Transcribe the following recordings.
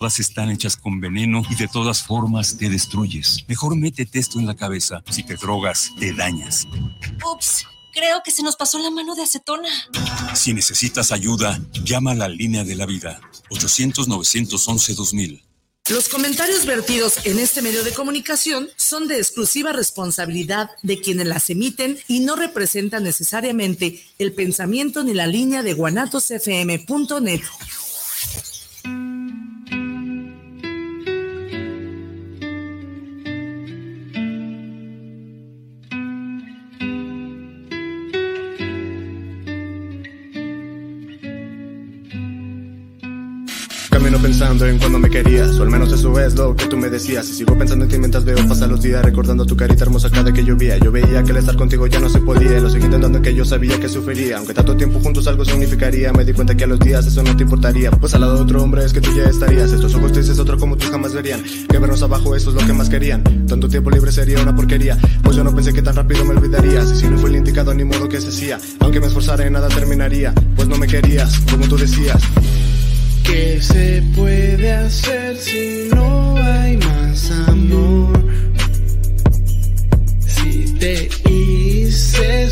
Todas están hechas con veneno y de todas formas te destruyes. Mejor métete esto en la cabeza. Si te drogas, te dañas. Ups, creo que se nos pasó la mano de acetona. Si necesitas ayuda, llama a la línea de la vida. 800-911-2000. Los comentarios vertidos en este medio de comunicación son de exclusiva responsabilidad de quienes las emiten y no representan necesariamente el pensamiento ni la línea de guanatosfm.net. pensando en cuando me querías, o al menos eso es lo que tú me decías. Y sigo pensando en ti mientras veo pasar los días, recordando tu carita hermosa cada que llovía. Yo veía que el estar contigo ya no se podía, lo seguí intentando que yo sabía que sufriría. Aunque tanto tiempo juntos algo significaría, me di cuenta que a los días eso no te importaría. Pues al lado de otro hombre es que tú ya estarías. Estos ojos tristes, otro como tú jamás verían. Que vernos abajo, eso es lo que más querían. Tanto tiempo libre sería una porquería. Pues yo no pensé que tan rápido me olvidarías. Y si no fue el indicado, ni modo que se hacía. Aunque me esforzara en nada terminaría. Pues no me querías, como tú decías. ¿Qué se puede hacer si no hay más amor? Si te hice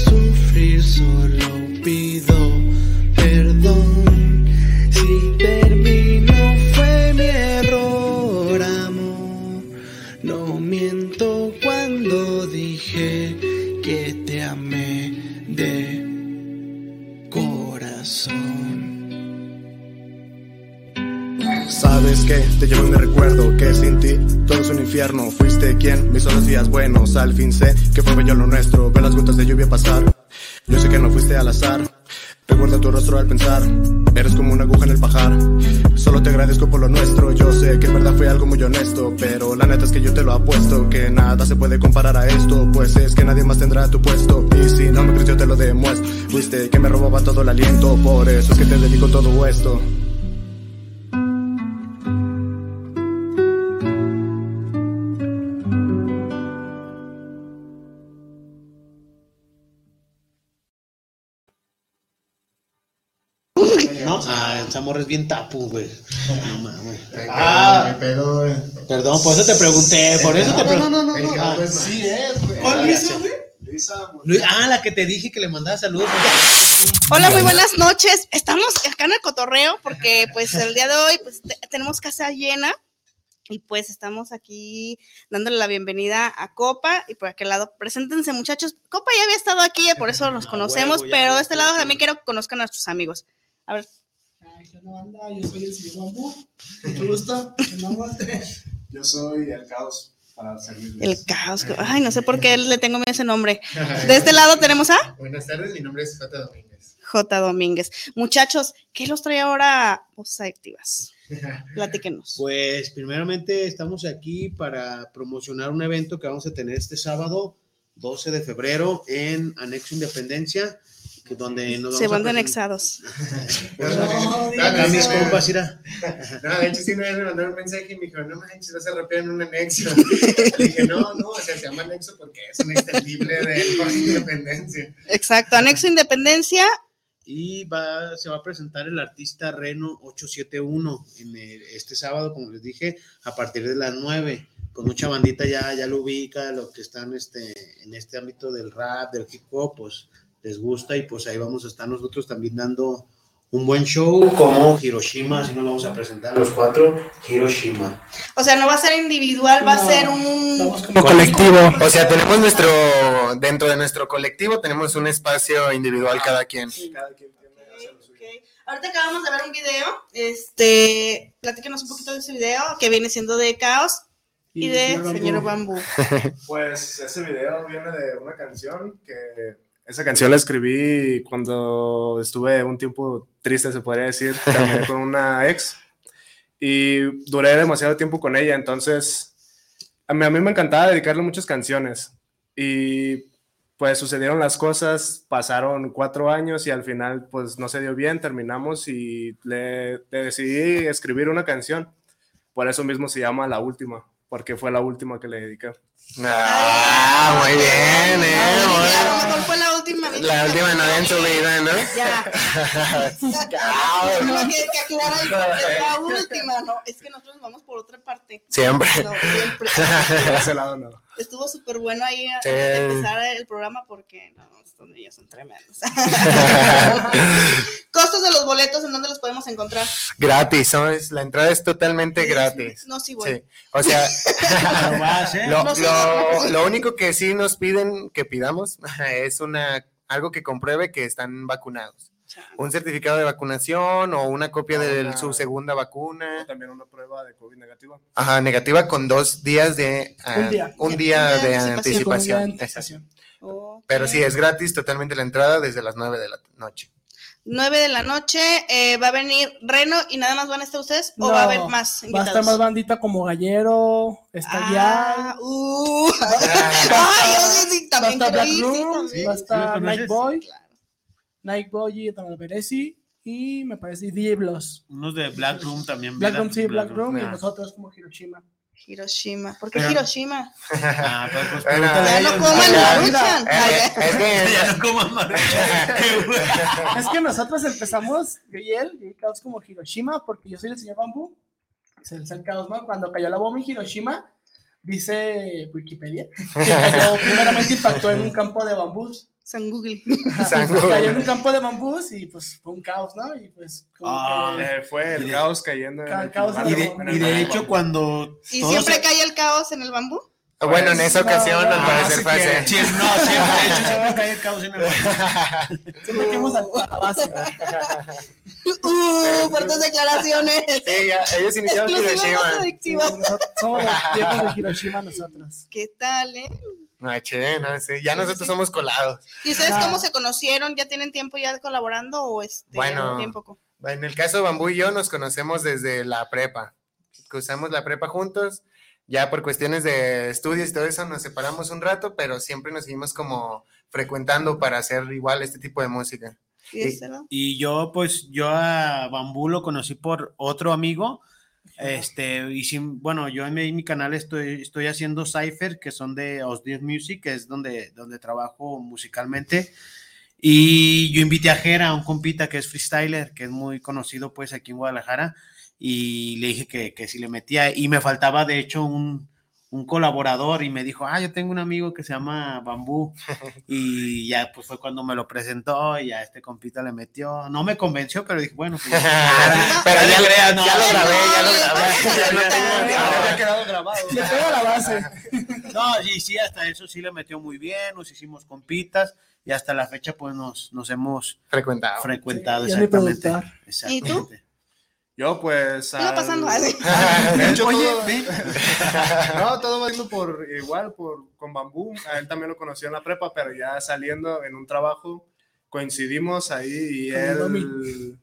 infierno. Fuiste quien me hizo los días buenos. Al fin sé que fue bello lo nuestro. Ver las gotas de lluvia pasar. Yo sé que no fuiste al azar. Recuerda tu rostro al pensar. Eres como una aguja en el pajar. Solo te agradezco por lo nuestro. Yo sé que en verdad fue algo muy honesto. Pero la neta es que yo te lo apuesto. Que nada se puede comparar a esto. Pues es que nadie más tendrá tu puesto. Y si no me crees, yo te lo demuestro. Fuiste que me robaba todo el aliento. Por eso es que te dedico todo esto. ¿No? Ah, esa morra es bien tapu, güey. No mames. Ah, Ah, perdón, por eso te pregunté, por eso te No, pregunté. no, no, no, no. Ah, Sí es, güey. ¿Cuál Luisa, güey? Luisa, Luis- ah, la que te dije que le mandaba saludos. Hola, muy buenas noches. Estamos acá en el cotorreo porque pues el día de hoy pues te- tenemos casa llena y pues estamos aquí dándole la bienvenida a Copa y por aquel lado preséntense muchachos. Copa ya había estado aquí, por eso nos conocemos, huevo, ya pero de este lado también quiero que conozcan a nuestros amigos. A ver, Yo soy el señor Bambú. Mucho gusto. Mi nombre. Yo soy el caos para servirles. el caos. Ay, no sé por qué le tengo ese nombre. De este lado tenemos a Buenas tardes, mi nombre es Jota Domínguez. J. Domínguez. Muchachos, ¿qué los trae ahora voces adictivas? Platíquenos. Pues primeramente estamos aquí para promocionar un evento que vamos a tener este sábado, 12 de febrero, en Anexo Independencia, que donde nos vamos Se van a anexados. No, acá no, mis no. compas, mira. No, de hecho sí me mandaron un mensaje y me dijo, no manches, vas a rapear en un anexo. Le dije, no, no, o sea, se llama anexo porque es un extendible de independencia. Exacto, anexo Independencia. Y va, se va a presentar el artista Reno 871 en el- este sábado, como les dije, a partir de las 9. Con mucha bandita ya, ya lo ubica, los que están este, en este ámbito del rap, del hip hop, pues les gusta y pues ahí vamos a estar nosotros también dando un buen show como Hiroshima, así nos vamos a presentar los cuatro, Hiroshima. O sea, no va a ser individual, va a ser un... Como colectivo. O sea, tenemos nuestro, dentro de nuestro colectivo, tenemos un espacio individual cada quien. Ahorita acabamos de ver un video, este, platíquenos un poquito de ese video que viene siendo de Caos y, Y de Señor Señor Bambú. Bambú. Pues ese video viene de una canción que esa canción la escribí cuando estuve un tiempo triste, se podría decir, terminé con una ex y duré demasiado tiempo con ella, entonces a mí, a mí me encantaba dedicarle muchas canciones. Y pues sucedieron las cosas, pasaron cuatro años y al final pues no se dio bien, terminamos y le, le decidí escribir una canción, por eso mismo se llama La Última, porque fue la última que le dediqué. Ah, muy bien, lo mejor fue la última novia en su vida, ¿no? Ya. No, que, que es la última, no, es que nosotros vamos por otra parte. Siempre. No, siempre. De ese lado no. Estuvo súper bueno ahí a- Sí. empezar el programa porque no, estos niños son tremendos. Costos de los boletos, ¿en dónde los podemos encontrar? Gratis, ¿no? Es- la entrada es totalmente gratis. No, sí, voy. Sí, o sea, ¿eh? lo, lo- lo único que sí nos piden que pidamos es una algo que compruebe que están vacunados. Un certificado de vacunación o una copia de Una- su segunda vacuna. También una prueba de COVID negativa. Ajá, negativa con dos días de ah, Un día. un día De de anticipación. anticipación. Pero sí, es gratis totalmente la entrada desde las 9 de la noche. 9 de la noche, eh, va a venir Reno y nada más van a estar ustedes o va a haber más Va a estar más bandita como Gallero, está Ah, uh, ay, yo sí, sí, Va a estar Black sí, Room, también. va a ¿Sí estar los conoces? Night Boy, Night Boy y Beresi, y me parece DJ Bloss. Unos de Black Room también. Black. Room sí, Black Room, y Ah. nosotros como Hiroshima. Hiroshima. ¿Por qué Pero- Hiroshima? Ah, pero pues Bueno, Ya no coman ya, maruchan. Es que Ya no coman maruchan. Es que nosotros empezamos, yo y él, y Caos como Hiroshima, porque yo soy el señor Bambú, es el, es el Caos, ¿no? Cuando cayó la bomba en Hiroshima, dice Wikipedia, que cayó, primeramente impactó en un campo de bambús. San Google. San Cayó en un campo de bambús y pues fue un caos, ¿no? Y pues como Ah, que- fue el caos cayendo. en el caos Y de, y hecho, cuando. ¿Y todos siempre se- cae el caos en el bambú? Bueno, en esa No, ocasión no, al no, parecer fue que- así. sí, no, siempre, de hecho, siempre cae el caos en el siempre fuimos a a la base. Uh, fuertes declaraciones. Ya, ellos iniciaron Exclusivas Hiroshima. Somos los viejos de Hiroshima nosotros. ¿Qué tal, eh? No, che, no, sí, ya nosotros somos colados. ¿Y ustedes Ah. cómo se conocieron? ¿Ya tienen tiempo ya colaborando o este? Bueno. tiempo? En el caso de Bambú y yo nos conocemos desde la prepa. Cruzamos la prepa juntos. Ya por cuestiones de estudios y todo eso nos separamos un rato, pero siempre nos seguimos como frecuentando para hacer igual este tipo de música. ¿Y de este? Y yo, pues, yo a Bambú lo conocí por otro amigo. Este, y sin, bueno, yo en mi, mi canal estoy, estoy haciendo Cypher, que son de Os10 Music, que es donde, donde trabajo musicalmente. Y yo invité a Jera, a un compita que es freestyler, que es muy conocido pues aquí en Guadalajara, y le dije que, que si le metía, y me faltaba de hecho un, un colaborador, y me dijo, ah, yo tengo un amigo que se llama Bambú, y ya pues fue cuando me lo presentó, y a este compita le metió, no me convenció, pero dije, bueno, pues, pero ya, creas, no, ya lo no, grabé, ya lo grabé. no, ya quedado grabado. Le pego la base. No, y sí, hasta eso sí le metió muy bien, nos hicimos compitas, y hasta la fecha pues nos, nos hemos Frecuentado. frecuentado Sí, ya exactamente. productor. ¿Y tú? Yo, pues. ¿Qué va al- pasando? Ay, De hecho, Oye, todo- no, todo va yendo por igual, por, con Bambú. A él también lo conocí en la prepa, pero ya saliendo en un trabajo, coincidimos ahí y él,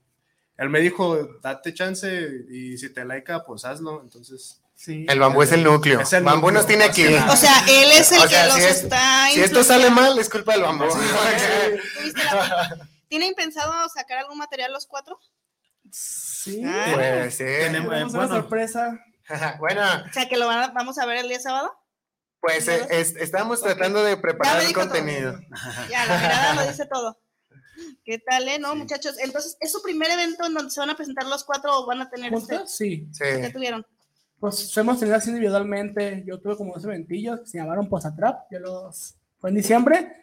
él me dijo, date chance y si te laica, pues hazlo. Entonces, Sí. El bambú es el núcleo. Es el bambú núcleo, nos tiene aquí. O sea, él es el O sea, que los si es- está. Si esto sale mal, es culpa del bambú. ¿Tuviste la- ¿Tienen pensado sacar algún material los cuatro? Sí. Ah. Pues sí. Tenemos- Tenemos una bueno. sorpresa. Bueno, O sea, que lo van a- vamos a ver el día sábado. pues eh, es- estamos tratando de preparar el todo. contenido. Ya, la mirada lo dice todo. ¿Qué tal, eh? No, muchachos. Entonces, ¿es su primer evento en donde se van a presentar los cuatro o van a tener este? ¿Juntos? Sí. Sí. ¿Qué tuvieron? Pues hemos tenido así individualmente. Yo tuve como dos eventillos que se llamaron Posatrap. Yo los. Fue en diciembre.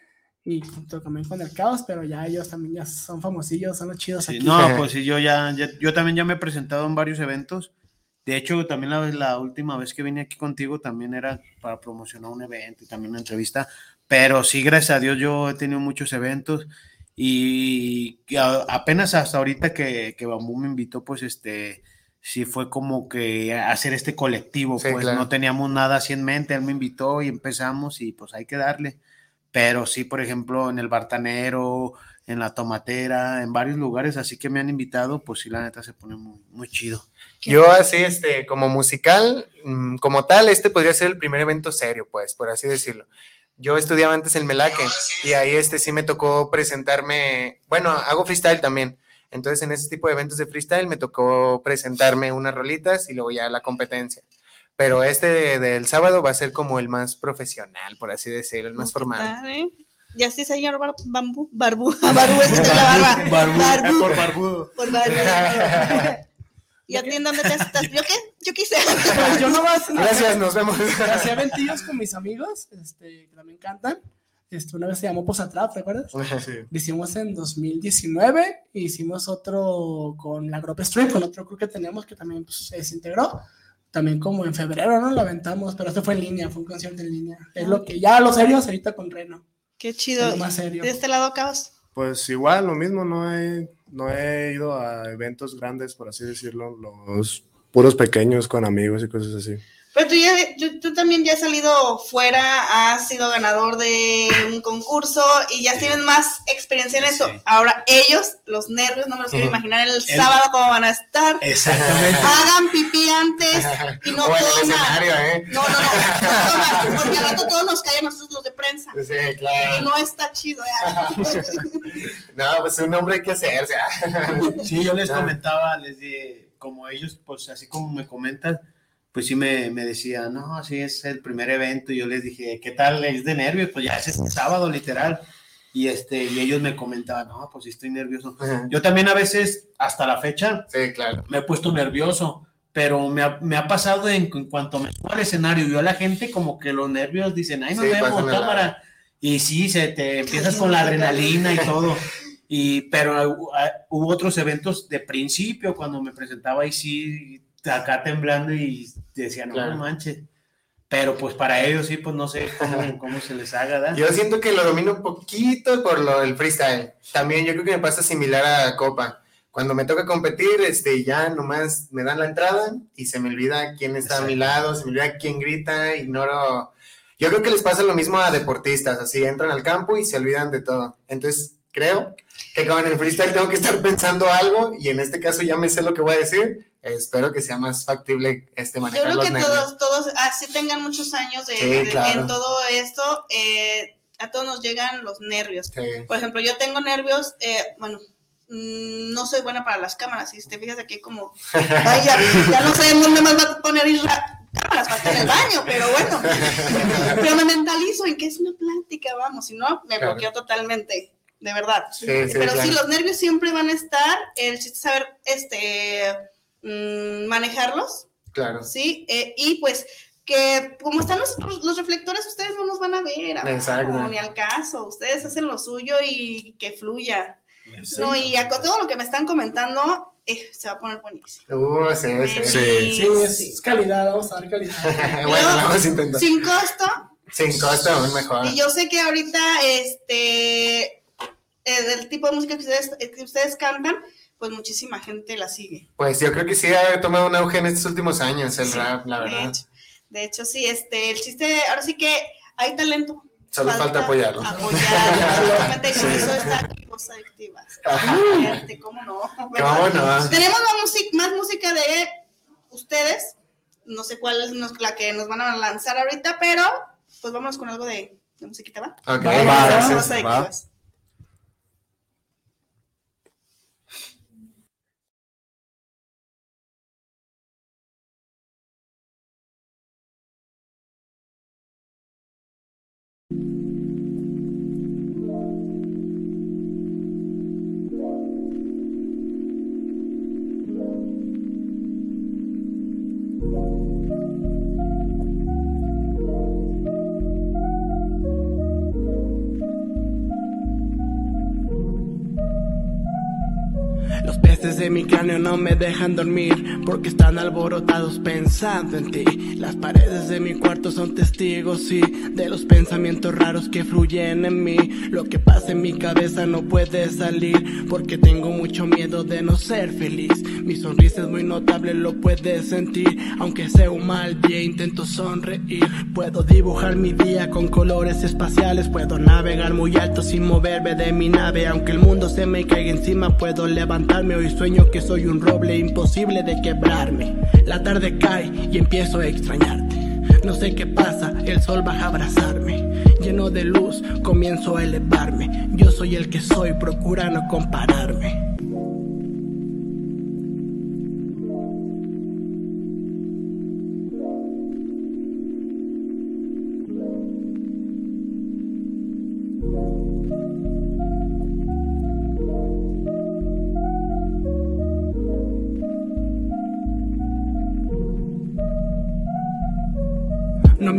Y junto también con el caos, pero ya ellos también ya son famosillos, son los chidos Sí, aquí. no, pues sí, yo ya, ya- yo también ya me he presentado en varios eventos. De hecho, también la, la última vez que vine aquí contigo también era para promocionar un evento y también una entrevista. Pero sí, gracias a Dios, yo he tenido muchos eventos y a- apenas hasta ahorita que, que Bambú me invitó, pues este, sí fue como que hacer este colectivo, Sí, pues claro. no teníamos nada así en mente, él me invitó y empezamos y pues hay que darle. Pero sí, por ejemplo, en el Bartanero, en la Tomatera, en varios lugares así que me han invitado, pues sí, la neta se pone muy, muy chido. Yo así, este, como musical, mm, como tal, este podría ser el primer evento serio, pues, por así decirlo. Yo estudiaba antes en Melaque y ahí este sí me tocó presentarme, bueno, hago freestyle también. Entonces en ese tipo de eventos de freestyle me tocó presentarme unas rolitas y luego ya la competencia. Pero este de- del sábado va a ser como el más profesional, por así decirlo, el más formal. Ah, ¿eh? Ya sí, señor Bar- Bambú, Barbú, Barbú, es que te la barba. Barbu- Barbú. por barbudo. Por barbu. ¿Y a ti en dónde te estás? ¿Yo qué? Yo quise. Pues yo nomás Gracias, nos vemos. hacía ventillos con mis amigos, este, que también cantan. Este, una vez se llamó Posatrap, ¿recuerdas? Sí. Lo hicimos en 2019, e hicimos otro con la Group Street, con otro crew que teníamos que también pues, se desintegró. También como en febrero, ¿no? Lo aventamos, pero este fue en línea, fue un concierto en línea. Es lo que ya lo serios ahorita con Reno. Qué Es chido. lo más serio. De este lado, Caos. Pues igual, lo mismo, no he, no he ido a eventos grandes, por así decirlo, los puros pequeños con amigos y cosas así. Pero tú, ya, tú, tú también ya has salido fuera, has sido ganador de un concurso y ya tienes más experiencia en eso. Sí. Ahora, ellos, los nervios, no me los quiero imaginar el, sábado cómo van a estar. Exactamente. Hagan pipí antes y no o toman. ¿eh? No, no, no, no toman, porque al rato todos nos caen nosotros los de prensa. Sí, Y claro. no está chido. ¿eh? No, pues un hombre hay que hacerse. ah. Sí, yo les comentaba, les de, como ellos, pues así como me comentan, pues sí me, me decían, no, sí es el primer evento, y yo les dije, ¿qué tal? Es de nervios, pues ya es este sábado, literal. Y este, y ellos me comentaban, no, pues sí estoy nervioso. Ajá. Yo también a veces, hasta la fecha, Sí, claro. me he puesto nervioso, pero me ha, me ha pasado en, en cuanto me subo al escenario, yo a la gente como que los nervios dicen, ay, nos Sí, vemos, la- cámara. Y sí, se te empiezas con la adrenalina y todo. Y, pero ah, hubo otros eventos de principio cuando me presentaba y sí, acá temblando y decía, no, Claro. no manches. Pero pues para ellos sí, pues no sé cómo, cómo se les haga, ¿verdad? Yo siento que lo domino un poquito por lo del freestyle. También yo creo que me pasa similar a Copa. Cuando me toca competir, este, ya nomás me dan la entrada y se me olvida quién está a mi lado, se me olvida quién grita, ignoro. Yo creo que les pasa lo mismo a deportistas, así entran al campo y se olvidan de todo. Entonces, creo que como en el freestyle tengo que estar pensando algo y en este caso ya me sé lo que voy a decir. Espero que sea más factible este Yo manejar creo los que nervios. todos, todos, así tengan muchos años de, Sí, de- claro. en todo esto, eh, a todos nos llegan los nervios. Sí. Por ejemplo, yo tengo nervios, eh, bueno, mm, no soy buena para las cámaras, si te fijas aquí como, ay, ya, ya no sé en dónde más va a poner cámaras para en el baño, pero bueno, pero me mentalizo en que es una plática, vamos, si no, me Claro. bloqueo totalmente, de verdad. Sí, pero sí, claro. los nervios siempre van a estar, el chiste es saber, este, mm, manejarlos, Claro. ¿sí? Eh, y pues que como están los, los reflectores, ustedes no nos van a ver, abajo, Exacto. ni al caso, ustedes hacen lo suyo y que fluya. No, y a todo lo que me están comentando, eh, se va a poner buenísimo. Uh, sí, sí. Sí, es, es calidad, vamos a dar calidad. bueno, vamos a intentar. Sin costo, Sin costo, aún mejor. y yo sé que ahorita, este, eh, del tipo de música que ustedes, que ustedes cantan, pues muchísima gente la sigue. Pues yo creo que sí ha tomado un auge en estos últimos años el Sí, rap, la de verdad. hecho. De hecho, sí, este, el chiste, ahora sí que hay talento. Solo falta apoyarlo. Apoyarlo, y eso está aquí ¿Cómo no? ¿Cómo no? Tenemos más, música, más música de ustedes. No sé cuál es la que nos van a lanzar ahorita, pero pues vámonos con algo de, de musiquita, ¿va? Ok. De mi cráneo no me dejan dormir porque están alborotados pensando en ti. Las paredes de mi cuarto son testigos, sí, de los pensamientos raros que fluyen en mí. Lo que pasa en mi cabeza no puede salir porque tengo mucho miedo de no ser feliz. Mi sonrisa es muy notable, lo puedes sentir. Aunque sea un mal día, intento sonreír. Puedo dibujar mi día con colores espaciales. Puedo navegar muy alto sin moverme de mi nave. Aunque el mundo se me caiga encima, puedo levantarme. Hoy sueño que soy un roble imposible de quebrarme. La tarde cae y empiezo a extrañarte. No sé qué pasa, el sol baja a abrazarme. Lleno de luz, comienzo a elevarme. Yo soy el que soy, procura no compararme.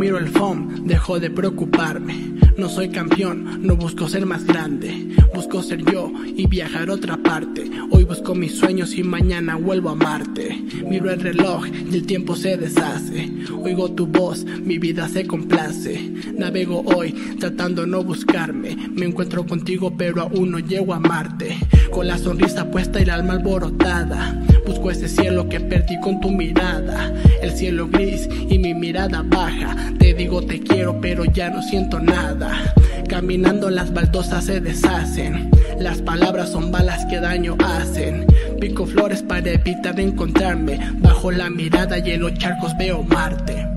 Miro el phone, dejo de preocuparme. No soy campeón, no busco ser más grande. Busco ser yo y viajar a otra parte. Hoy busco mis sueños y mañana vuelvo a Marte. Miro el reloj y el tiempo se deshace. Oigo tu voz, mi vida se complace. Navego hoy tratando no buscarme. Me encuentro contigo pero aún no llego a Marte. Con la sonrisa puesta y el alma alborotada. Ese cielo que perdí con tu mirada. El cielo gris y mi mirada baja. Te digo te quiero pero ya no siento nada. Caminando las baldosas se deshacen. Las palabras son balas que daño hacen. Pico flores para evitar encontrarme. Bajo la mirada y en los charcos veo Marte.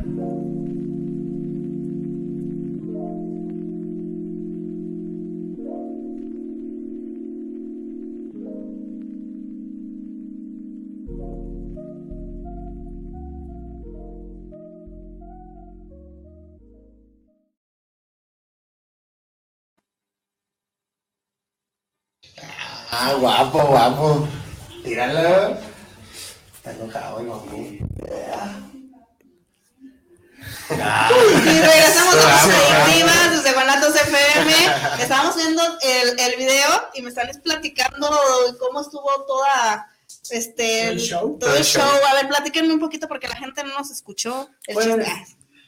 Ah, guapo, guapo. Tíralo. Está enojado el mamú. Y regresamos a las adictivas desde Guanatos FM. Estábamos viendo el, el video y me están platicando cómo estuvo toda este ¿El show? todo el show. A ver, platíquenme un poquito porque la gente no nos escuchó. El Pues,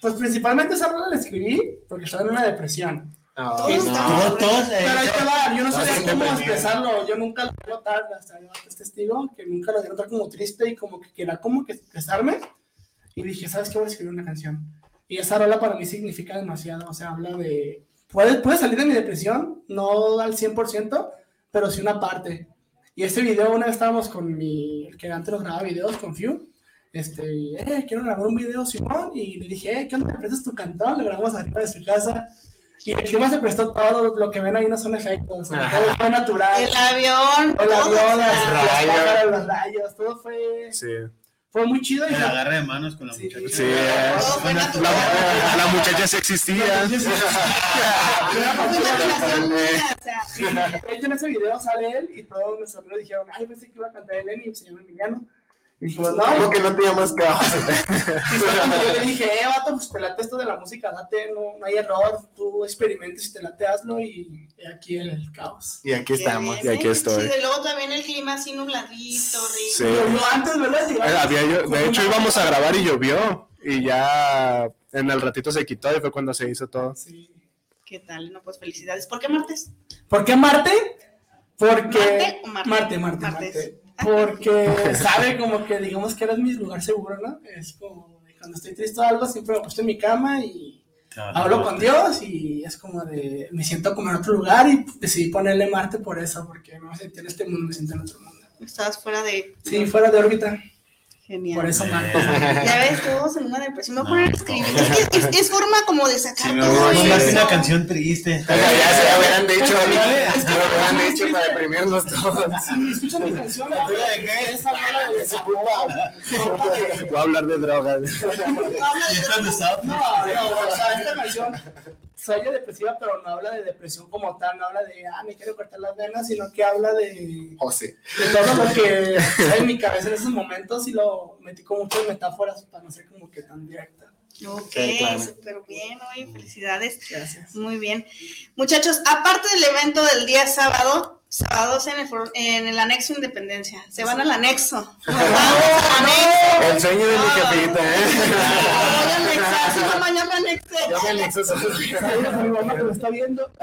pues principalmente esa rola la escribí porque estaba en una depresión. Todos Y- estamos- todos, eh, Pero ahí te va, yo no todos sabía cómo expresarlo, yo nunca lo vi notar, hasta yo es testigo, que nunca lo vi notar como triste y como que quería como que expresarme. Y dije, ¿sabes qué? Voy a escribir una canción. Y esa rola para mí significa demasiado, o sea, habla de... Puede, puede salir de mi depresión, no al 100%, pero sí una parte. Y este video, una vez estábamos con mi, el que antes nos grababa videos, con Few, este, eh, quiero grabar un video, Simón, y le dije, eh, ¿qué onda? ¿Me prestas tu cantón? Le grabamos arriba de su casa. Y el clima se prestó todo, lo que ven ahí no son efectos, todo fue natural. El avión. El avión, las, rayos. los rayos, todo fue, Sí. fue muy chido. Y El agarre de manos con la Sí, muchacha. Sí. Fue natural. La, la muchacha se existía. En ese video sale él y todos nuestros amigos dijeron, ay, pensé que iba a cantar Eleni y se llama Emiliano. Y dijimos, no, ¿Cómo que no te llamas Caos? Yo le dije, eh, vato, pues te late esto de la música, date, no, no hay error, tú experimentes y te late, hazlo y, y aquí el caos. Y aquí estamos. y aquí estoy. Sí, y luego también el clima así nubladito, rico. Sí. Pero antes, ¿verdad? Eh, había llo- de hecho íbamos a grabar y llovió. Y ya en el ratito se quitó y fue cuando se hizo todo. Sí. ¿Qué tal? No, pues felicidades. ¿Por qué martes? ¿Por qué Marte? Porque... ¿Marte o Marte? Marte, Marte, Martes. Marte. Porque sabe como que digamos que eres mi lugar seguro, ¿no? Es como de cuando estoy triste o algo, siempre me acuesto en mi cama y hablo con Dios y es como de, me siento como en otro lugar y decidí ponerle Marte por eso, porque no me sentí en este mundo, me siento en otro mundo. Estabas fuera de... Sí, fuera de órbita, Genial. por eso Marte. Ya ves, todos en una depresión. Me voy a poner a escribir. Es que es, es forma como de sacar Sí, todo a poner eso. una canción triste. Ya se lo hubieran dicho, ya lo hubieran dicho para deprimirnos todos. Sí, escucha mi canción, esa rola de Voy a hablar de drogas. No, no, o sea, esta canción soy depresiva, pero no habla de depresión como tal, no habla de, ah, me quiero cortar las venas, sino que habla de, José. de todo lo que hay en mi cabeza en esos momentos y lo metí con muchas metáforas para no ser como que tan directa. Ok, Sí, claro. súper bien, oye, felicidades. Gracias. Muy bien. Muchachos, aparte del evento del día sábado, sábados en el, en el anexo Independencia. Se van al anexo. Vamos al anexo. El sueño de mi jefita, Voy a ¿eh? Yo me anexo mi mamá que lo está viendo.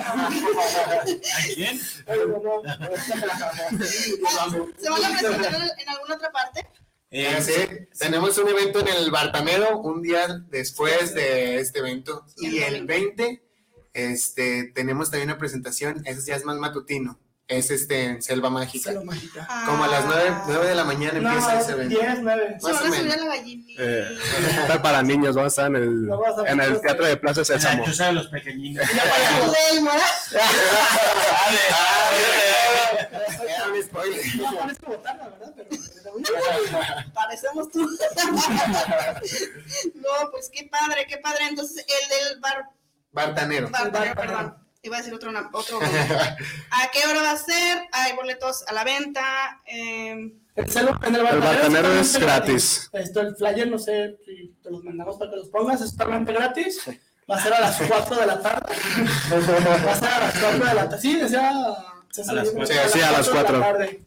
¿Se van a presentar en, en alguna otra parte? Eh, Sí, tenemos un evento en el Bartamero un día después de este evento. Y el 20, este, tenemos también una presentación, ese ya es más matutino. Es este en Selva Mágica. Selva mágica. Como a las 9, Ah. de la mañana empieza ese No, evento. 10, 9. Se van a subir a la gallinita. Eh, está para niños, vamos a estar en el, en el Teatro de Plaza la Sésamo. choza de los pequeñinos. Ya para poder, ¿verdad? Era un spoiler. No, parece botana, ¿verdad? Pero, Parecemos tú. no, pues qué padre, qué padre. Entonces, el del bar, Bartanero. bar- bar- perdón, iba a decir otro, otro. ¿A qué hora va a ser? Hay boletos a la venta. eh, El, celu- en el El bartanero, bartanero es gratis. Esto, el flyer, no sé si te los mandamos para que los pongas, es totalmente gratis. Va a ser a las 4 de la tarde. Va a ser a las 4 de la tarde. Sí, decía. César, A las yo creo cuatro. que Sí, a las 4 de la tarde.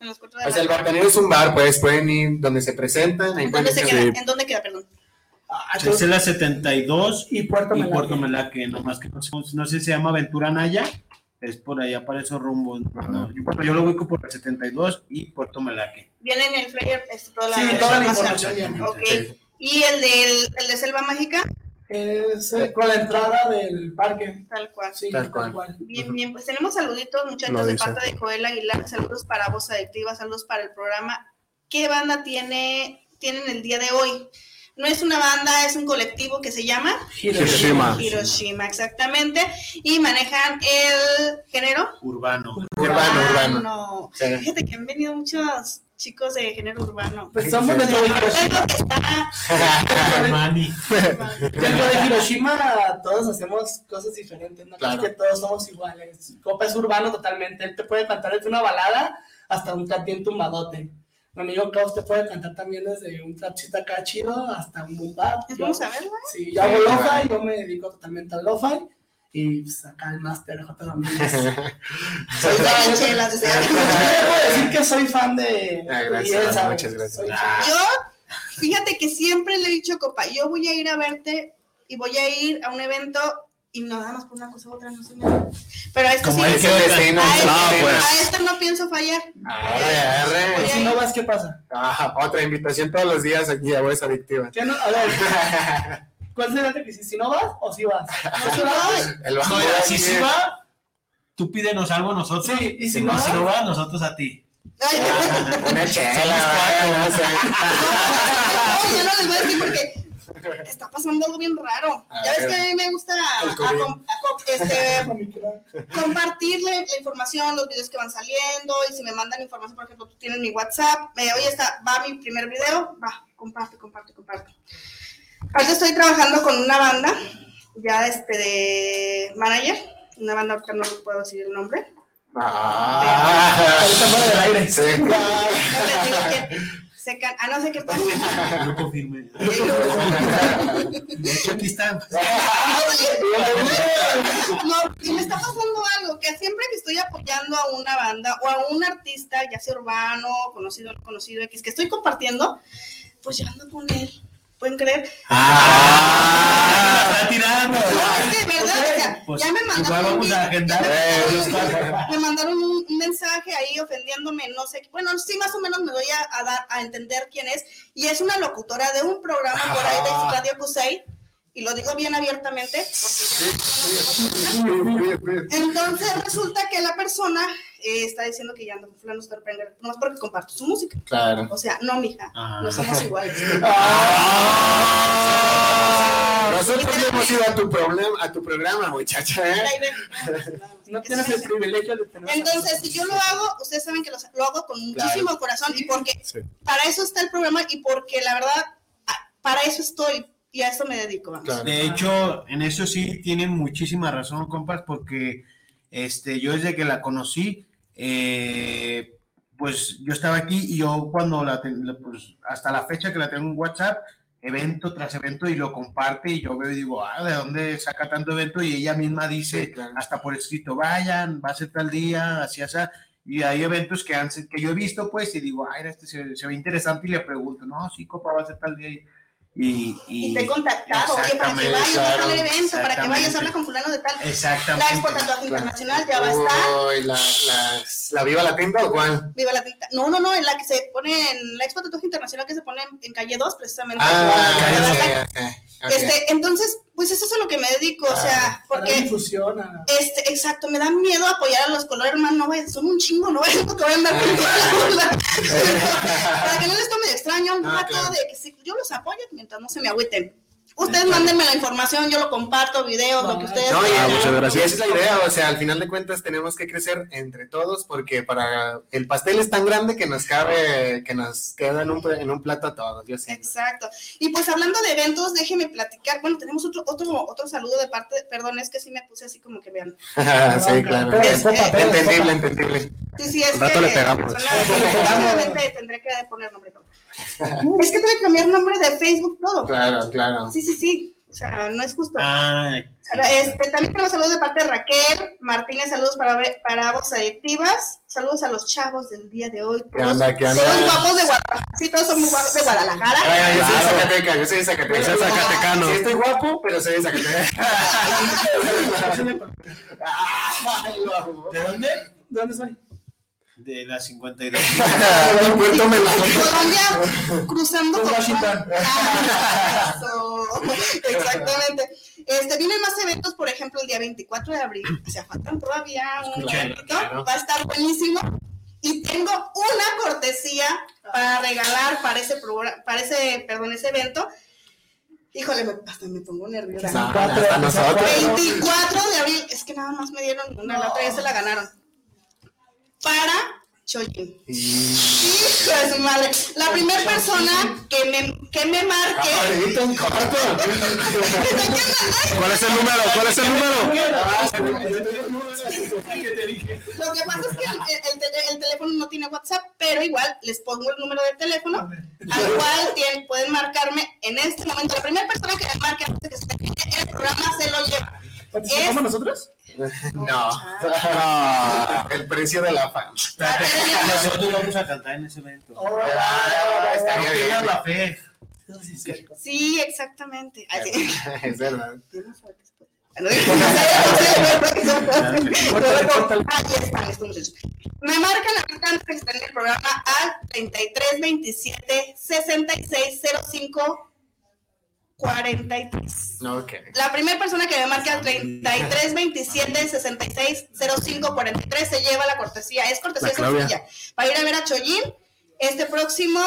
O sea, el bartanero es un bar, pues pueden ir donde se presentan. ¿En dónde queda? Perdón. Ah, Es la 72 y Puerto y Melaque. Puerto Melaque, nomás que no sé, no sé si se llama Aventura Naya, es por allá para esos rumbos. No, yo, lo ubico por la 72 y Puerto Melaque. Viene en el flyer este, toda la, Sí, toda la información. información ya. Ok. ¿Y el, del, el de Selva Mágica? Es eh, con la entrada del parque. Tal cual. Sí, Tal tal, cual. cual. Bien, bien, pues tenemos saluditos, muchachos, de parte de Joel Aguilar, saludos para Voz Adictiva, saludos para el programa. ¿Qué banda tiene, tienen el día de hoy? No es una banda, es un colectivo que se llama Hiroshima. Hiroshima, exactamente, y manejan el género Urbano. Urbano, urbano. urbano. Sí. Fíjate que han venido muchos chicos de género urbano. Pues somos dentro de Hiroshima. Dentro de Hiroshima todos hacemos cosas diferentes, no Claro. Creo que todos somos iguales. Copa es urbano totalmente, él te puede cantar desde una balada hasta un bien tumbadote. Mi amigo Klaus te puede cantar también desde un trapcito acá chido hasta un boom bap. Yo- Vamos a verlo. Sí, yo hago lo-fi, yo me dedico totalmente al lo-fi y pues, acá el máster J. Domínguez. soy fan, yo desde- puedo decir que soy fan de... Ah, gracias, muchas gracias. soy Yo, fíjate que siempre le he dicho, Copa, yo voy a ir a verte y voy a ir a un evento y no nada más por una cosa u otra, no sé. nada. Pero a esto sí, Es el destino. a, es el esto, No, pues. a esto no pienso fallar. Arre, arre. Y si no vas, ¿qué pasa? Ah, otra invitación todos los días aquí a Voz Adictiva. ¿Qué no? A ver, ¿cuál será el requisito? ¿Si no vas o si vas? No, si vas. El bajo si sí va, tú pídenos algo a nosotros. Sí, y si no no, si no va, nosotros a ti. Ay, Una chela, vaya, no sé. no, yo no les voy a decir porque está pasando algo bien raro. A Ya ves que a mí me gusta este, compartirle la información, los videos que van saliendo y si me mandan información, por ejemplo, tú tienes mi WhatsApp, me, oye, está, va mi primer video, va, comparte, comparte, comparte. Ahorita estoy trabajando con una banda, ya este de manager, una banda, ahorita no les puedo decir el nombre. Ah, Ahorita fuera del aire. sí. No les digo que se can- ah, no sé qué pasa. Grupo firme. De hecho, aquí está. No, y me está pasando algo, que siempre que estoy apoyando a una banda o a un artista, ya sea urbano, conocido, no conocido, X, que estoy compartiendo, pues ya ando con él. ¿Pueden creer? ¡Ah! ¡Está tirando! No, es que de verdad, o sea, Pues, ya me mandaron, vamos un- a agendar. me mandaron un, un mensaje ahí ofendiéndome, no sé, bueno, sí más o menos me doy a, a dar a entender quién es, y es una locutora de un programa por ahí de Radio Cusey, y lo digo bien abiertamente, porque Entonces resulta que la persona eh, está diciendo que ya ando con fulano Starpenger, no es porque comparto su música. Claro. O sea, no, mija, Ah. no somos iguales. Nosotros no hemos ido a tu, problema, a tu programa, muchacha. ¿eh? No tienes el privilegio de tener. Entonces, si yo lo hago, ustedes saben que lo, lo hago con muchísimo corazón y porque Sí. para eso está el programa y porque la verdad, para eso estoy y a eso me dedico. vamos. Claro. De hecho, en eso sí tienen muchísima razón, compas, porque este, yo desde que la conocí, eh, pues yo estaba aquí y yo cuando la, pues, hasta la fecha que la tengo en WhatsApp, evento tras evento y lo comparte y yo veo y digo, ah, ¿de dónde saca tanto evento? Y ella misma dice, Sí, claro. hasta por escrito, vayan, va a ser tal día, así, así. Y hay eventos que, han, que yo he visto, pues, y digo, ay, este se, se ve interesante y le pregunto, no, sí, copa, va a ser tal día. Y, y, te he contactado, para que vayas a evento, para que vayas a hablar con fulano de tal. Exactamente. La Expo Tatuaje Internacional ya va a estar. La, Viva la Tinta o cuál? Viva la Tinta. No, no, no, en la que se pone, en la Expo Tatuaje Internacional que se pone en, calle 2, precisamente. Ah, este, entonces, pues eso es a lo que me dedico, o sea, porque... Funciona. Este, exacto, me da miedo apoyar a los colores, hermano, no son un chingo, no vayan, no te vayan a andar Para que no les tome de extraño un rato de que si, yo los apoyo mientras no se me agüiten. Ustedes mándenme la información, yo lo comparto, videos, lo que ustedes No, y, quieran. muchas gracias. y esa es la idea, o sea, al final de cuentas tenemos que crecer entre todos porque para el pastel es tan grande que nos cabe, que nos queda en un, en un plato a todos, yo sé. Exacto. Y pues hablando de eventos, déjenme platicar. Bueno, tenemos otro, otro, otro saludo de parte, perdón, es que sí me puse así como que vean. sí, claro. Es- es- Entendible, entendible. Sí, sí, es Al rato que le pegamos. solamente tendré que poner nombre. Es que tuve que cambiar nombre de Facebook todo. Claro, claro. Sí, sí, sí. O sea, no es justo. Ah, Este, también tenemos saludos de parte de Raquel Martínez, saludos para, para Voz Adictivas, saludos a los chavos del día de hoy. ¿Qué onda, qué onda? Todos guapos de Guadalajara. Sí, todos son muy guapos de Guadalajara. Ay, yo soy de Zacatecas, yo soy de Zacatecas. Yo soy zacatecano. Sí, estoy guapo, pero soy de Zacatecas. ¿De dónde? ¿De dónde soy? De la 52. Puerto Melón. Colombia cruzando Con por Washington. Ah, eso. Exactamente. Este, vienen más eventos, por ejemplo, el día 24 de abril. O sea, faltan todavía un ratito. Va a estar buenísimo. Y tengo una cortesía para regalar para ese programa, para ese, perdón, ese evento. Híjole, me, hasta me pongo nerviosa. No, hasta nosotros. 24 de abril, es que nada más me dieron una, la otra ya se la ganaron. Para Choyin. Hijo de su madre. La primera persona que me, que me marque. Corto. ¿Cuál es el número? ¿Cuál es el número? Lo que pasa es que el, el tele- el teléfono no tiene WhatsApp, pero igual les pongo el número de teléfono al cual tienen- pueden marcarme en este momento. La primera persona que me marque antes de que se termine el programa se lo lleva. ¿Participamos nosotros? No. El precio de la fan. Nosotros vamos a cantar en ese evento. Ah, estaría No bien. pierdas la fe. Sí, exactamente. Así. Es verdad. No no no no. Me marcan antes de que estén en el programa al 33 27 66 05 43. Ok. La primera persona que me marque al 33 27 66 05 43 se lleva la cortesía. Es cortesía sencilla. Para ir a ver a Choyin este próximo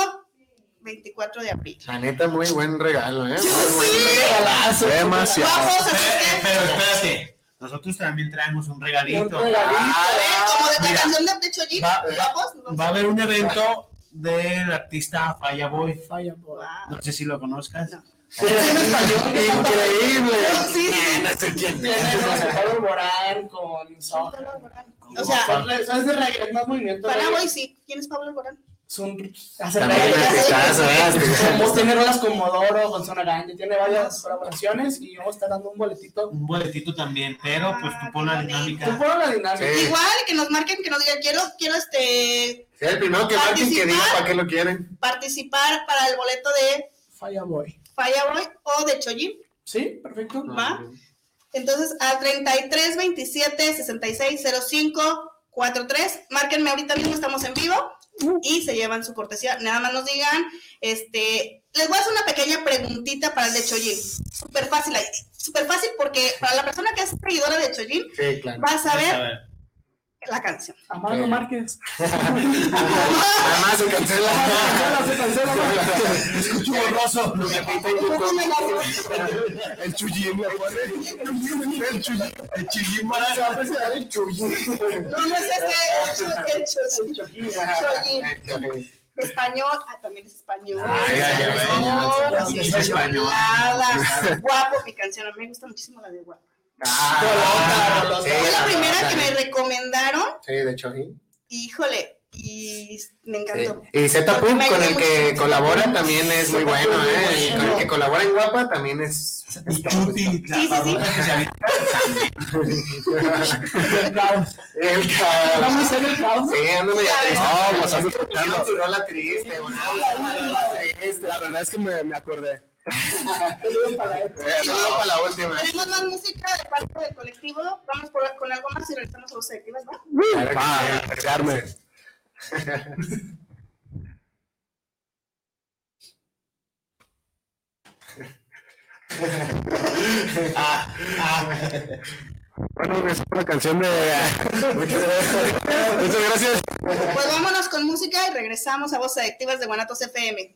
24 de abril. La neta, muy buen regalo, ¿eh? Sí. Muy buen regalo. Demasiado. Guapos, así Eh, que, Pero espérate, nosotros también traemos un regalito. Un regalito. como de la Mira. canción de, de Choyin, Va- guapos. Va a haber un evento del artista Fireboy. Falla, por- No sé si lo conozcas. No. Increíble. Sí. No sé quién Tiene con Pablo Alborán, con Soja. O sea, es de reggae, es más movimiento. para reggae. hoy sí. ¿Quién es Pablo Alborán? Es un. Hace es tiene rolas con Modoro, con Zona Grande, tiene varias colaboraciones y vamos a estar dando un boletito. Un boletito también, pero pues tú pon la Tú dinámica. pon la dinámica. Igual, que nos marquen, que nos digan, quiero, quiero este, el primero que marquen que diga para qué lo quieren. participar para el boleto de Fireboy. Fireboy o de Choyin. ¿Sí? Perfecto. ¿Va? Entonces, al 33 27 66 05 43, márquenme ahorita mismo, estamos en vivo y se llevan su cortesía. Nada más nos digan, este, les voy a hacer una pequeña preguntita para el de Choyin. Súper fácil, súper fácil porque para la persona que es seguidora de Choyin Sí, claro. va a Vas a saber ver. La canción. Amado Sí. Márquez. Además se cancela. Se cancela, Escucho borroso. Lo que pinta en. El chullín. El chullín. El chullín Se va a presentar el Chuyin. No, no es ese, es el. Choyin. Español, ah, también es español. Ay, ay, ay, Español. Guapo, mi canción. A mí me gusta muchísimo la de Guapo. Ah, Fue la primera que me recomendaron. Sí, de Chuyin. Híjole, y me encantó. Y Z con el que colabora también es muy bueno, ¿eh? Y con el que colabora en Guapa también es. Y Chuti, la Sí, sí, sí. El caos. El Está muy caos. serio el caos. Sí, ando medio Ya triste. No, pues Tiene escuchando. su rola triste. La verdad es que me, me acordé. Eh, no, para la última. Tenemos más música de parte del colectivo. Vamos por, con algo más y regresamos a los selectivas, ¿va? Va, a pegarme. Bueno, es una canción de. Muchas gracias. Pues vámonos con música y regresamos a Voces Adictivas de Guanatos FM.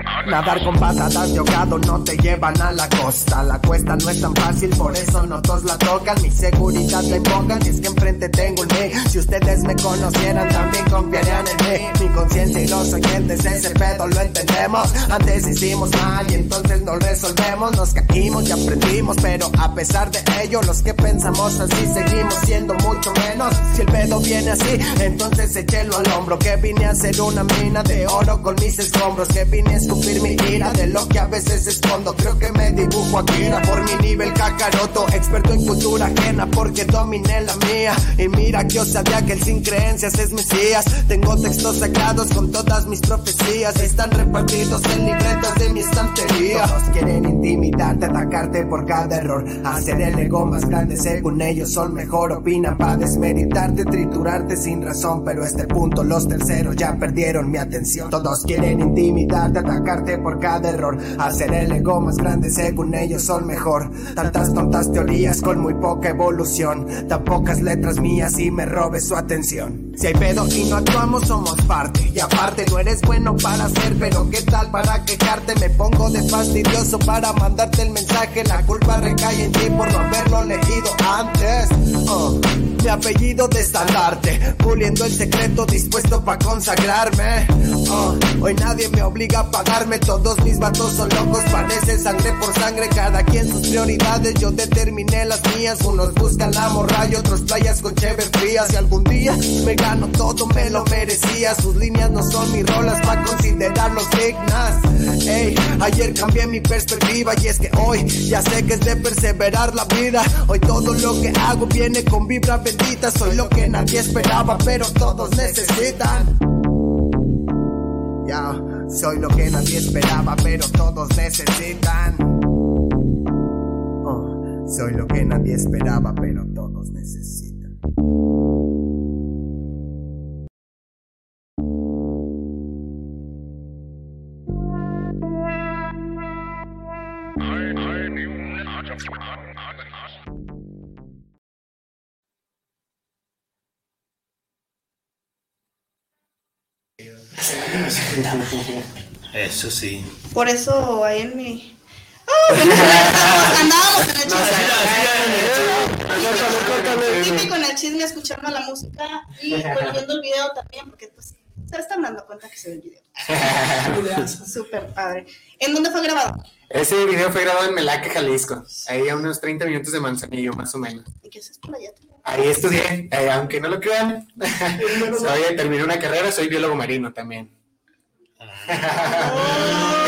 Nadar con patadas de ahogado no te llevan a la costa. La cuesta no es tan fácil, por eso no todos la tocan. Mi seguridad la invocan, es que enfrente tengo el mí. Si ustedes me conocieran, también confiarían en mí. Mi conciencia y los oyentes, ese pedo lo entendemos. Antes hicimos mal y entonces no resolvemos. Nos caímos y aprendimos, pero a pesar de ello, los que pensamos así seguimos siendo mucho menos. Si el pedo viene así, entonces échelo al hombro. Que vine a hacer una mina de oro con mis escombros. Que vine a escupir mi ira de lo que a veces escondo. Creo que me dibujo aquí por mi nivel cacaroto. Experto en cultura ajena porque dominé la mía. Y mira que yo sabía que el sin creencias es mesías. Tengo textos sagrados con todas mis profecías. Están repartidos en libretas de mi estantería. Todos quieren intimidarte, atacarte por cada error. Hacer el ego más grande según ellos son mejor. Opinan para desmeritarte, triturarte sin razón. Pero a este punto los terceros ya perdieron mi atención. Todos quieren intimidarte, atacarte por cada error. Hacer el ego más grande según ellos son mejor. Tantas tontas teorías con muy poca evolución. Tan pocas letras mías y me robes su atención. Si hay pedo y no actuamos, somos parte. Y aparte, no eres bueno para hacer, pero ¿qué tal para quejarte? Me pongo de fastidioso para mandarte el mensaje. La culpa recae en ti por no haberlo leído antes. Oh, mi apellido de estandarte, puliendo el secreto, dispuesto para consagrarme. Oh, hoy nadie me obliga a pagarme, todos mis vatos son locos, parece sangre por sangre, cada quien sus prioridades, yo determiné las mías. Unos buscan la morra y otros playas con chéver frías. Y algún día me gano todo, me lo merecía. Sus líneas no son mis rolas para considerarlos dignas. Ey, ayer cambié mi perspectiva y es que hoy ya sé que es de perseverar la vida. Hoy todo lo que hago viene con vibra bendita. Soy lo que nadie esperaba, pero todos necesitan. Ya, soy lo que nadie esperaba, pero todos necesitan. Oh, soy lo que nadie esperaba, pero todos necesitan. Eso sí. Por eso ahí en mi. ¡Ah! Andábamos en el chisme. Típico en el chisme escuchando la música y bueno, viendo el video también, porque pues se están dando cuenta que se ve el video. Súper padre. ¿En dónde fue grabado? Ese video fue grabado en Melaque, Jalisco. Ahí a unos 30 minutos de Manzanillo, más o menos. ¿Y qué haces por allá? Ahí estudié, eh, aunque no lo crean. soy, terminé una carrera, soy biólogo marino también. De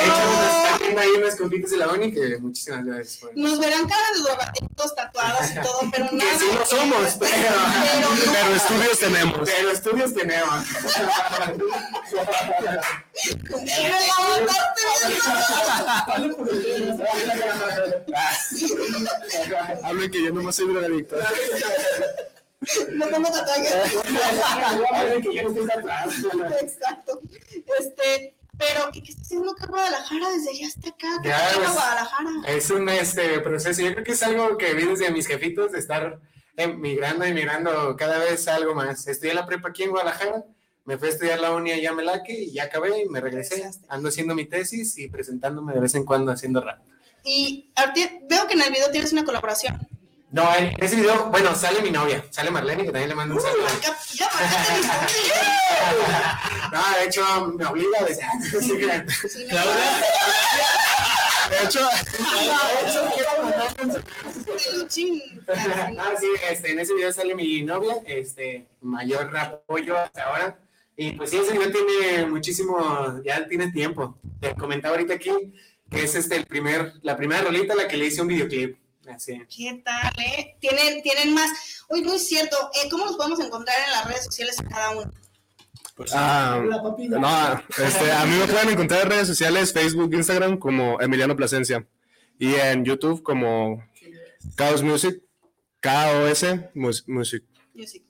hecho, unas- también hay unas compitas de la uni que muchísimas gracias. por- Nos verán cara de drogadictos tatuados y todo, pero Que nada. sí lo somos, pero, Pero estudios tenemos. pero estudios tenemos. Hablen que yo nomás soy drogadicto. No tengo tatuajes. Que no. Exacto. Este, pero, ¿qué, qué está haciendo acá Guadalajara? Desde allá hasta acá. ¿Qué Ya, pues, Guadalajara? Es un este, proceso, yo creo que es algo que vi desde mis jefitos, de estar emigrando, emigrando cada vez algo más. Estudié la prepa aquí en Guadalajara, me fui a estudiar la uni allá en Melaque y ya acabé y me regresé. Ando haciendo mi tesis y presentándome de vez en cuando haciendo rap. Y veo que en el video tienes una colaboración. No, en ese video, bueno, sale mi novia, sale Marlene, que también le mando un saludo. Nombre. No, de hecho, me obliga a decir. De hecho. Ah, sí, este, en ese video sale mi novia, este, mayor apoyo hasta ahora. Y pues sí, ese video tiene muchísimo, ya tiene tiempo. Te comentaba ahorita aquí que es este el primer, la primera rolita a la que le hice un videoclip. Así. ¿Qué tal, eh? Tienen, tienen más. Uy, muy cierto. Eh, ¿Cómo nos podemos encontrar en las redes sociales a cada uno? ah, no, este, a mí me pueden encontrar en redes sociales, Facebook, Instagram como Emiliano Plasencia. Y en YouTube como Chaos Music, K-O-S Mus- Music. Music.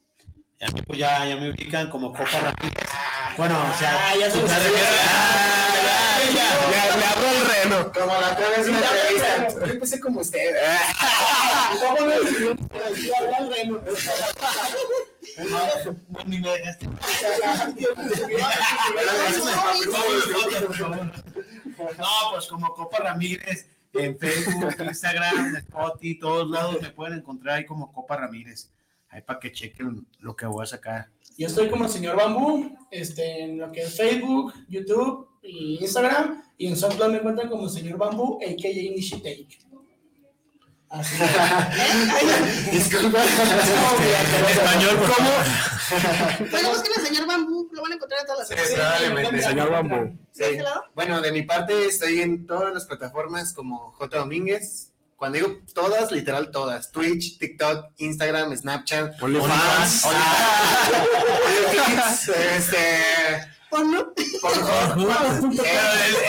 A mí, pues ya, ya me ubican como Copa Ramírez. Bueno, o sea, Ah, ya se o lo sea, sabía. de- ya. Le, le abro el reno. Como la otra vez en la entrevista. Yo empecé como usted. No, pues como Copa Ramírez, en Facebook, Instagram, Spotify, todos lados me pueden encontrar ahí como Copa Ramírez. Ahí para que chequen lo que voy a sacar. Yo estoy como el señor Bambú, este, en lo que es Facebook, YouTube y Instagram. Y en SoundCloud me encuentran como señor Bambú, a.k.a. Nishitake. Así Disculpa. En español, ¿cómo? Bueno, busquen al señor Bambú, lo van a encontrar en todas las Sí, probablemente. Señor Bambú. Bueno, de mi parte estoy en todas las plataformas como J. Domínguez. Cuando digo todas, literal todas. Twitch, TikTok, Instagram, Snapchat. OnlyFans. OnlyFans, este... ¿O no? El,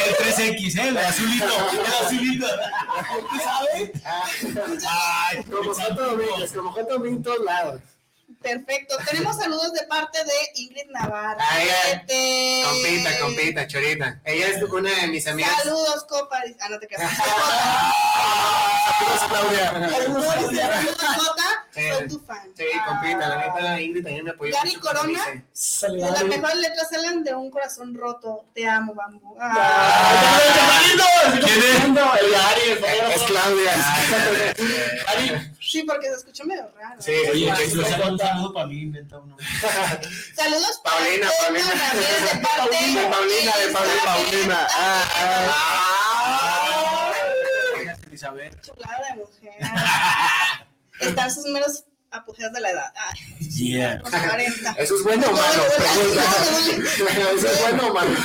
el 3X, ¿eh? El azulito. El azulito. ¿Tú sabes? Ay, Como como J. Domínguez en todos lados. Perfecto. Tenemos saludos de parte de Ingrid. Ay. Este, Compita, compita, chorita. Ella es una de mis amigas. Saludos, copa. Ah, no te creas. Saludos, Claudia. Saludos, Jota. Sí. Soy tu fan. Sí, compita, la neta, Ingrid también me apoyó. Gary Corona. Las mejores letras salen de un corazón roto. Te amo, Bambú. Ah, ¿Quién es? El Gary. Es Claudia. Sí, porque se escucha medio raro. Sí, Oye, sí, que saca un saludo para mí, inventa uno. Saludos para Paulina, Paulina. De De Paulina, de Paulina, Paulina. Ah, ah. Elizabeth. Chulada de mujer. Están sus meros apogeos de la edad. Ay, Yeah. con 40. ¿Eso es bueno o malo? ¿Eso es bueno o malo?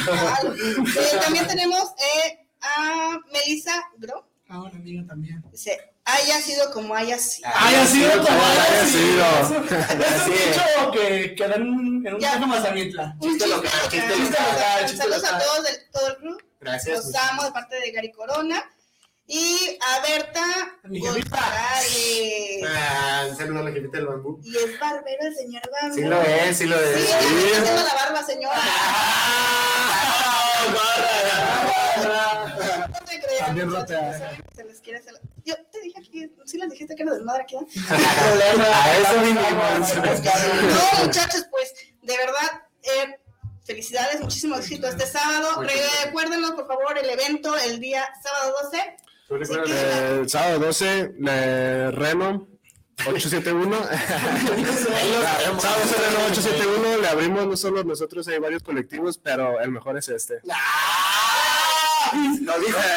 También tenemos eh, a Melissa Gro. Ah, una amiga también. Dice, haya sido como haya sido. Haya sido como haya sido. sido. Es un dicho que queda en, en un Ya. Mazamitla. Un Chiste local, chiste Saludos a todos del todo el club. Gracias. Los amo de parte de Gary Corona. Y a Berta Mi jefita. González. Ah, un saludo a la jefita del bambú. Y es barbero el señor Bambú. Sí lo es, sí lo Sí, es. está haciendo la barba, señora. No te creas, También muchachos, rotea. ya saben que se les quiere hacer la- Yo te dije aquí, sí les dijiste que era desmadre aquí. ¿no? A eso vinimos. No, muchachos, pues, de verdad, eh, felicidades, muchísimo éxito este sábado. Recuérdenos, por favor, el evento el día sábado 12. Eh, El sábado 12, eh, Reno 871. sábado 12, Reno 871. Le abrimos no solo nosotros, hay varios colectivos, pero el mejor es este. Lo dijo.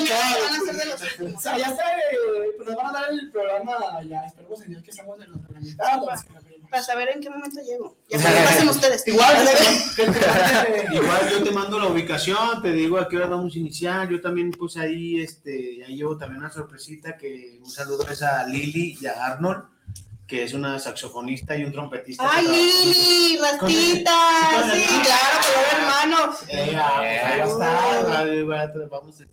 De últimos. O sea, ya está, eh, pues nos van a dar el programa, ya esperemos en el que estamos en los organizados. Para saber en qué momento llego. Ya pasen ustedes. Igual, Igual yo te mando la ubicación, te digo a qué hora vamos a iniciar. Yo también puse ahí, este, ahí llevo también una sorpresita que un saludo es a Lili y a Arnold, que es una saxofonista y un trompetista. ¡Ay, Lili! ¡Rastita! Sí, claro, color hermano. Eh, ah, pues vamos a-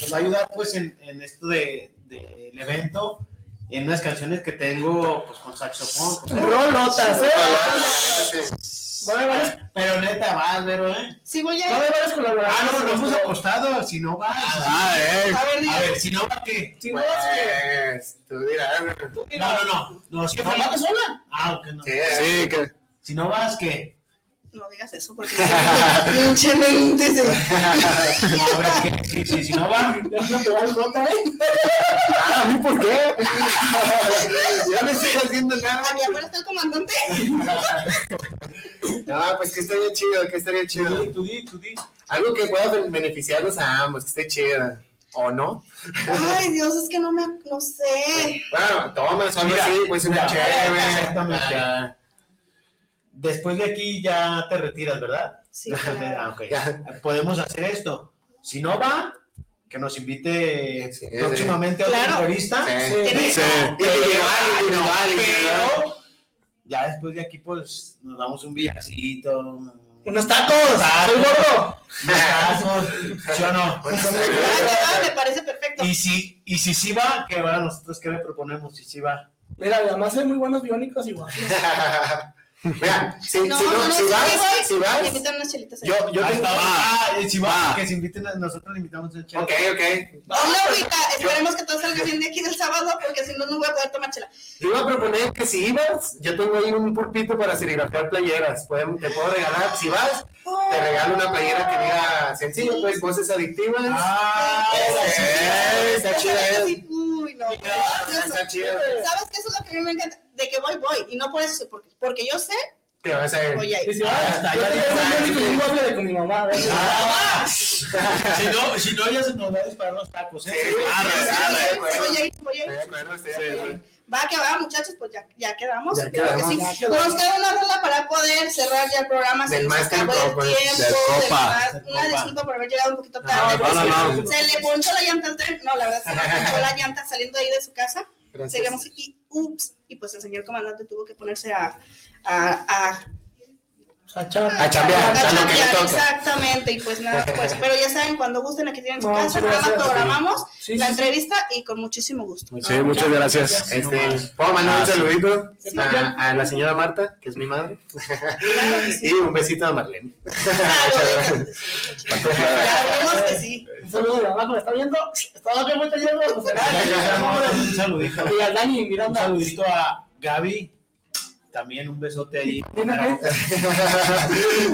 nos va a ayudar pues en, en esto de, del evento, en unas canciones que tengo pues con saxofón. con- Rolotas, ¿eh? Va a haber varias- Pero neta, vas, pero eh. Sí, voy va a varias Ah, no, nos hemos apostado, si no vas. Ah, eh. A ver, A dile. ver, si no va, ¿qué? Sí, no, es que- Pues, tú dirás. No, no, no. no si ¿Que vas, sola? ah, ok, no. Sí, Sí, que. Si no vas, ¿qué? No digas eso porque pinche mente se- No, si, si, si no Ya no te vas rota, ¿eh? ¿A mí por qué? Ya me estoy haciendo nada. A mi abuela está el comandante. No, pues que estaría chido, que estaría chido. tú di, tú di. Algo que pueda beneficiarnos a ambos, que esté chido. ¿O no? Ay, Dios, es que no me. No sé. Bueno, toma, solo así, pues una chévere. Después de aquí ya te retiras, ¿verdad? Sí, Ah, claro. ok. Podemos hacer esto. Si no va, que nos invite Sí, próximamente a otra Claro. entrevista. Sí. Individual, individual, individual. Pero ya después de aquí, pues nos damos un viajecito, Unos tacos. Soy gordo. ¿Sí o no? Ah, me parece perfecto. Y si, y si sí va, ¿qué va? Nosotros qué le proponemos? Si sí va. Mira, además hay muy buenos biónicos igual. Mira, si, No, si, no, no, si vas, si vas, unas chelitas ahí. yo, yo está, va. Y si va, Va. que se inviten, a- nosotros le invitamos a chela. Ok, ok. No, no, ahorita, esperemos que todo salga bien de aquí del sábado, porque si no, no voy a poder tomar chela. Yo iba a proponer que si ibas, yo tengo ahí un pulpito para serigrafiar playeras. Pueden- te puedo regalar, si vas, te regalo una playera que diga sencillo, pues voces adictivas. Ah, Eh, está chida, chido. ¿Sabes qué? Eso es lo que a mí me encanta. De que voy, voy. Y no por eso, porque, porque yo sé, Te vas a ir. voy a Y ir. si va, Ah, está, yo ya ah. Ah, si no, si no, ya se nos va a disparar los tacos, ¿eh? Sí, Arre, arre. Voy a ir, voy a Estoy de ir. acuerdo, estoy de acuerdo. Va que va, muchachos, pues ya, ya quedamos. Ya Claro que quedamos. sí. Nos queda una rola para poder cerrar ya el programa. Se nos acabó el tiempo. más- Del Una disculpa por haber llegado un poquito tarde. no, no, no. Se le ponchó la llanta al tren. No, la verdad, se le ponchó la llanta saliendo ahí de su casa. Gracias. Seguimos y ups. Y pues el señor comandante tuvo que ponerse a. a, a A chambear. A chambear, a lo que le chambear, toca. exactamente, y pues nada, pues, pero ya saben, cuando gusten aquí tienen su No, casa, sí, gracias. programamos Sí, la sí, sí. entrevista y con muchísimo gusto. Sí, muchas gracias. Este, puedo mandar un saludito a, a la señora Marta, que es mi madre, Claro sí. y un besito a Marlene. Claro, vemos que sí. Un saludo a mamá que me está viendo. Que yendo. Pues, Un saludito. Y al Dani Un Miranda. saludito a Gaby. También un besote ahí.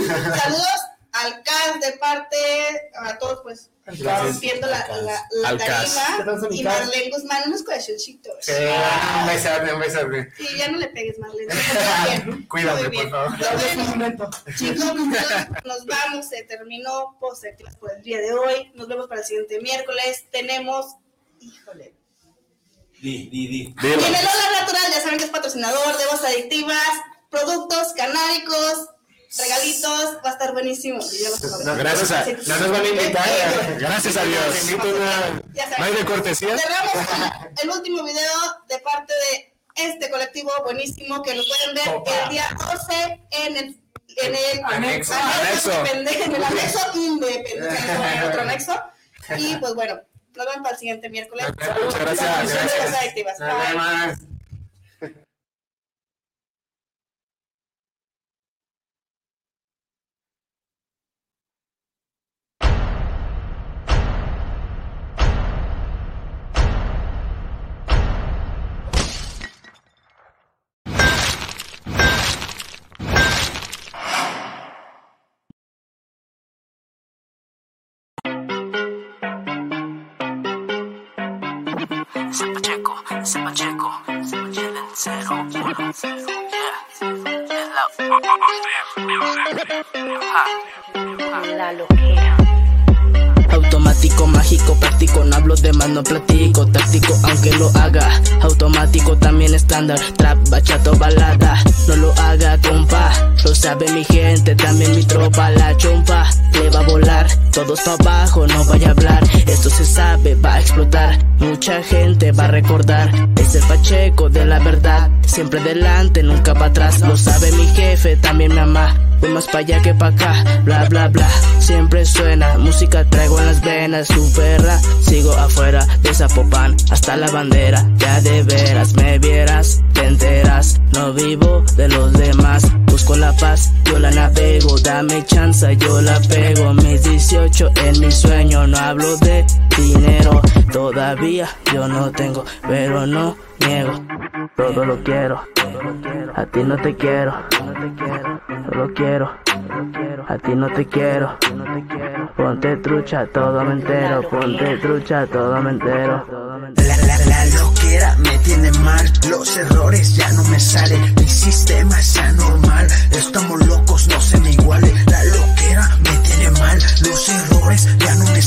Saludos al CAS de parte a todos, pues, rompiendo la, la, tarima. Y Marlene Guzmán, unos corazoncitos. Sí, un besote, un besote. Sí, ya no le pegues, Marlene. Bien. por favor. Chicos, nos vamos, se terminó Post por el día de hoy. Nos vemos para el siguiente miércoles. Tenemos, híjole, Di, di, di. Lola Natural, ya saben que es patrocinador de voz adictivas, productos canábicos, regalitos, va a estar buenísimo. No, gracias a-. No nos van a invitar. Gracias a Dios. ¿No hay de cortesía? Cerramos con el último video de parte de este colectivo buenísimo que lo pueden ver el día 12 en el en el Anexo. Anexo. independe- en el anexo independiente, otro anexo. Y pues bueno, nos vemos para el siguiente miércoles. Muchas gracias. Voz Adictivas. Nos Bye. vemos. Ese Pacheco, ese Pacheco, ese Pacheco en cero. Yeah, yeah, La loquera. Automático, mágico, práctico, no hablo de más, no platico, táctico, aunque lo haga, automático también estándar, trap, bachato, balada, no lo haga, compa, lo sabe mi gente, también mi tropa, la chompa, le va a volar, todos pa' abajo, no vaya a hablar, esto se sabe, va a explotar, mucha gente va a recordar, es el Pacheco de la verdad, siempre delante, nunca para atrás, lo sabe mi jefe, también mi mamá, voy más pa' allá que pa' acá, bla bla bla, siempre suena, música traigo en las venas, su perra, sigo afuera de Zapopan, hasta la bandera, ya de veras me vieras, te enteras, no vivo de los demás, busco la paz, yo la navego, dame chance, yo la pego, mis 18 en mi sueño, no hablo de dinero, todavía yo no tengo, pero no niego, todo lo quiero, a ti no te quiero, solo quiero, a ti no te quiero, ponte trucha, todo me entero, ponte trucha, todo me entero. La, la, la loquera me tiene mal, los errores ya no me salen, mi sistema es anormal, estamos locos, no se me iguale, la loquera me tiene mal, los errores ya no me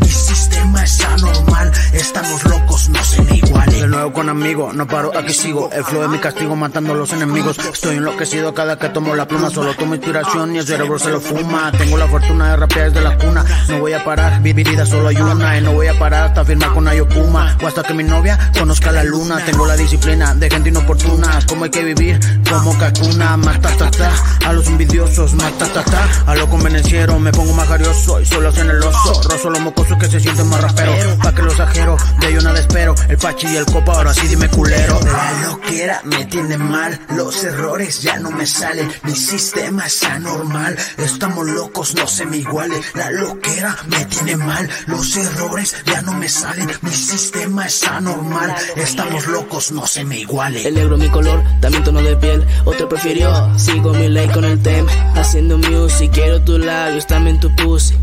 mi sistema es anormal, estamos locos, no se me. De nuevo con amigos, no paro, aquí sigo. El flow es mi castigo matando a los enemigos. Estoy enloquecido cada que tomo la pluma, solo tomo inspiración y el cerebro se lo fuma. Tengo la fortuna de rapear desde la cuna. No voy a parar, mi vida solo hay una. Y no voy a parar hasta firmar con Ayokuma. O hasta que mi novia conozca la luna. Tengo la disciplina de gente inoportuna. Como hay que vivir, como Kakuna. Mata, ta, ta. A los envidiosos, mata, ta, ta. A los convenencieros me pongo más jarioso y solo oso. Rozo los mocosos que se sienten más raperos. Pa' que los ajeros, de ellos nada espero. El pachi y el copa, ahora sí dime culero. La loquera me tiene mal, los errores ya no me salen, mi sistema es anormal, estamos locos, no se me iguale. La loquera me tiene mal, los errores ya no me salen, mi sistema es anormal, estamos locos, no se me iguale. El negro mi color, también tono de piel. Otro prefirió, sigo mi ley con el tem. Haciendo music, quiero tus labios, también tu pussy.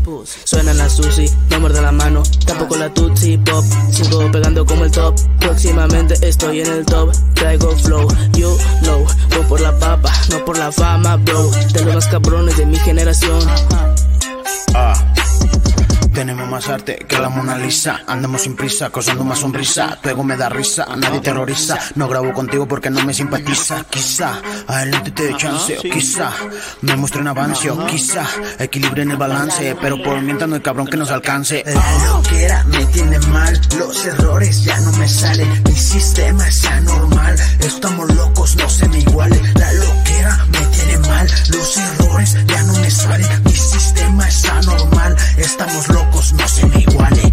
Suena la sushi, no muerde la mano, tampoco la tutsi pop. Sigo pegando como el top, próximamente estoy en el top. Traigo flow, you know, voy por la papa, no por la fama, bro. De los más cabrones de mi generación. Ah. Tenemos más arte que la Mona Lisa. Andamos sin prisa, causando más sonrisa. Tu ego me da risa, nadie terroriza. No grabo contigo porque no me simpatiza. Quizá adelante te dé chance, o quizá me muestre un avance, o quizá equilibre en el balance. Pero por mientras no hay cabrón que nos alcance. La loquera me tiene mal, los errores ya no me salen, mi sistema es anormal, estamos locos, no se me iguale. La loquera me tiene mal, los errores ya no me salen, mi sistema es anormal, estamos locos, no se me iguale.